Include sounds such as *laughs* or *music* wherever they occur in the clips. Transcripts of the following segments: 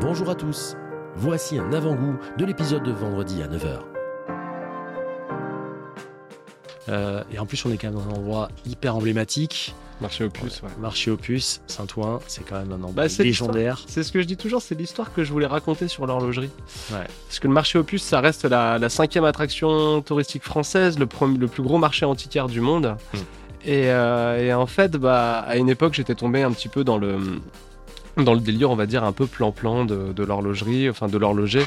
Bonjour à tous. Voici un avant-goût de l'épisode de vendredi à 9h. Euh, et en plus, on est quand même dans un endroit hyper emblématique. Marché Opus, ouais. Marché Opus, Saint-Ouen, c'est quand même un endroit Bah, légendaire. C'est ce que je dis toujours, c'est l'histoire que je voulais raconter sur l'horlogerie. Ouais. Parce que le marché Opus, ça reste la, la cinquième attraction touristique française, le, premier- le plus gros marché antiquaire du monde. Mm. Et, euh, et en fait, bah, à une époque, j'étais tombé un petit peu dans le, dans le délire, on va dire, un peu plan-plan de, de l'horlogerie, enfin de l'horloger.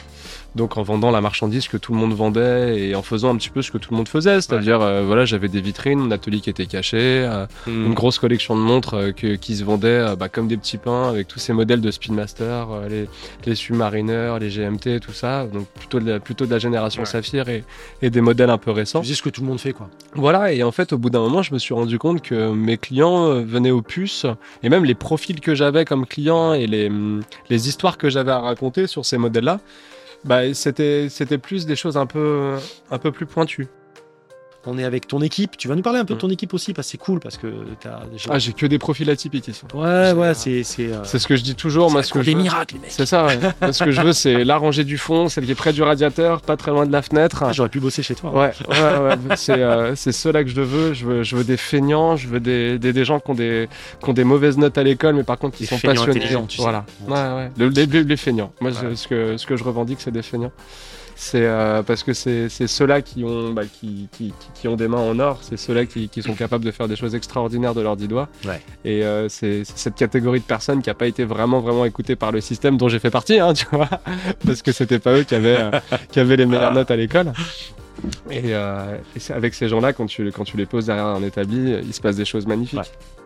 Donc en vendant la marchandise que tout le monde vendait et en faisant un petit peu ce que tout le monde faisait. C'est-à-dire, euh, voilà, j'avais des vitrines, mon atelier qui était caché, euh, Hmm. une grosse collection de montres euh, que- qui se vendaient bah, comme des petits pains avec tous ces modèles de Speedmaster, les, les Submariner, les GMT, tout ça. Donc plutôt de la, plutôt de la génération Ouais. Saphir et, et des modèles un peu récents. Sais ce que tout le monde fait, quoi. Voilà, et en fait, au bout d'un moment, je me suis rendu compte que mes clients venaient aux puces, et même les profils que j'avais comme clients et les, hum, les histoires que j'avais à raconter sur ces modèles-là, bah, c'était, c'était plus des choses un peu plus pointues. On est avec ton équipe. Tu vas nous parler un peu de ton équipe aussi, parce que c'est cool, parce que t'as déjà. Ah, j'ai que des profils atypiques ici. ouais, ouais, c'est. C'est euh, C'est ce que je dis toujours, moi, c'est ce que des je veux- miracles, les mecs. C'est ça, ouais. *laughs* Moi, ce que je veux, c'est la rangée du fond, celle qui est près du radiateur, pas très loin de la fenêtre. Ah, J'aurais pu bosser chez toi. Ouais, ouais, ouais. c'est euh, c'est ceux-là que je veux. Je veux, je veux des feignants, je veux des, des, des gens qui ont des, qui ont des mauvaises notes à l'école, mais par contre qui sont passionnés. tu voilà. Ouais, ouais. Le- les, les- les feignants. Moi, Ouais. ce, que, ce que je revendique, c'est des feignants. C'est euh, parce que c'est ceux-là qui ont, bah, qui, qui, qui- qui ont des mains en or, c'est ceux-là qui, qui sont capables de faire des choses extraordinaires de leurs dix doigts. Ouais. Et euh, c'est cette catégorie de personnes qui n'a pas été vraiment, vraiment écoutée par le système dont j'ai fait partie, hein, *laughs* tu vois, parce que c'était pas eux qui avaient, euh, *laughs* qui avaient les meilleures notes à l'école. Et, avec ces gens-là, quand tu, quand tu les poses derrière un établi, il se passe des choses magnifiques. Ouais.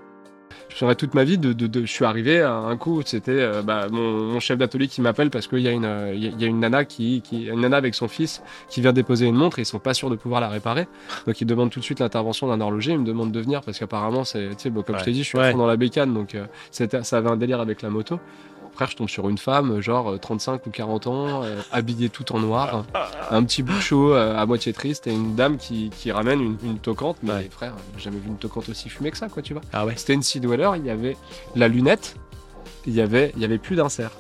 Je saurais toute ma vie, de, de- de- je suis arrivé à un coup, c'était euh, bah, mon, mon chef d'atelier qui m'appelle parce qu'il y, a une, euh, il y a- il y a une nana qui, qui, une nana avec son fils qui vient déposer une montre et ils sont pas sûrs de pouvoir la réparer. Donc ils demandent tout de suite l'intervention d'un horloger, ils me demandent de venir parce qu'apparemment, c'est, tu sais, bon, comme Ouais. je t'ai dit, je suis à Ouais. fond dans la bécane, donc euh, c'était, ça avait un délire avec la moto. Frère, je tombe sur une femme, genre euh, 35 ou 40 ans, euh, habillée tout en noir, un petit bout chaud, euh, à moitié triste, et une dame qui, qui ramène une, une toquante. Mais Ouais. frère, j'ai jamais vu une toquante aussi fumée que ça, quoi, tu vois. Ah ouais. C'était une Dweller, il y avait la lunette, il y avait, il y avait plus d'insert.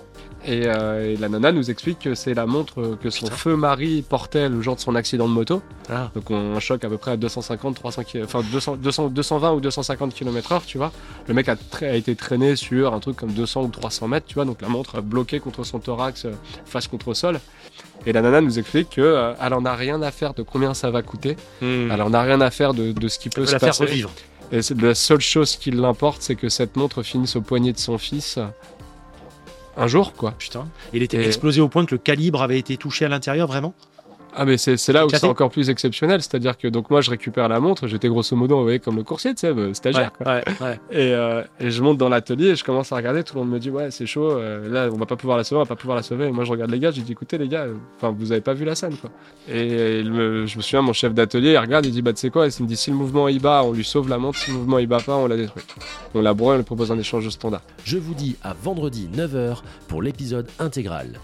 Et, euh, et la nana nous explique que c'est la montre que son Putain. feu mari portait le jour de son accident de moto. Ah. Donc on un choc à peu près à 250, 300, ki- enfin 200, 200, 220 ou 250 km/h, tu vois. Le mec a, été traîné sur un truc comme 200 ou 300 mètres, tu vois. Donc la montre bloquée contre son thorax, euh, face contre le sol. Et la nana nous explique que euh, elle en a rien à faire de combien ça va coûter. Hmm. Elle en a rien à faire de, de ce qui peut peut se la faire passer. revivre. Et c'est- la seule chose qui l'importe, c'est que cette montre finisse au poignet de son fils euh, un jour, quoi. Putain. Il était Et- explosé au point que le calibre avait été touché à l'intérieur, vraiment? Ah mais c'est c'est là où c'est encore plus exceptionnel, c'est-à-dire que donc moi je récupère la montre, j'étais grosso modo envoyé comme le coursier, tu sais, euh, stagiaire. quoi. ouais, ouais. Et, euh, et je monte dans l'atelier et je commence à regarder, tout le monde me dit ouais c'est chaud, euh, là on va pas pouvoir la sauver, on va pas pouvoir la sauver. Et moi je regarde les gars, je dis écoutez les gars, enfin vous avez pas vu la scène quoi. Et il me- je me souviens mon chef d'atelier, il regarde, il dit bah tu sais quoi, il me dit si le mouvement il bat, on lui sauve la montre, si le mouvement il bat pas, on la détruit. On la broie, on lui propose un échange standard. Je vous dis à vendredi 9h pour l'épisode intégral.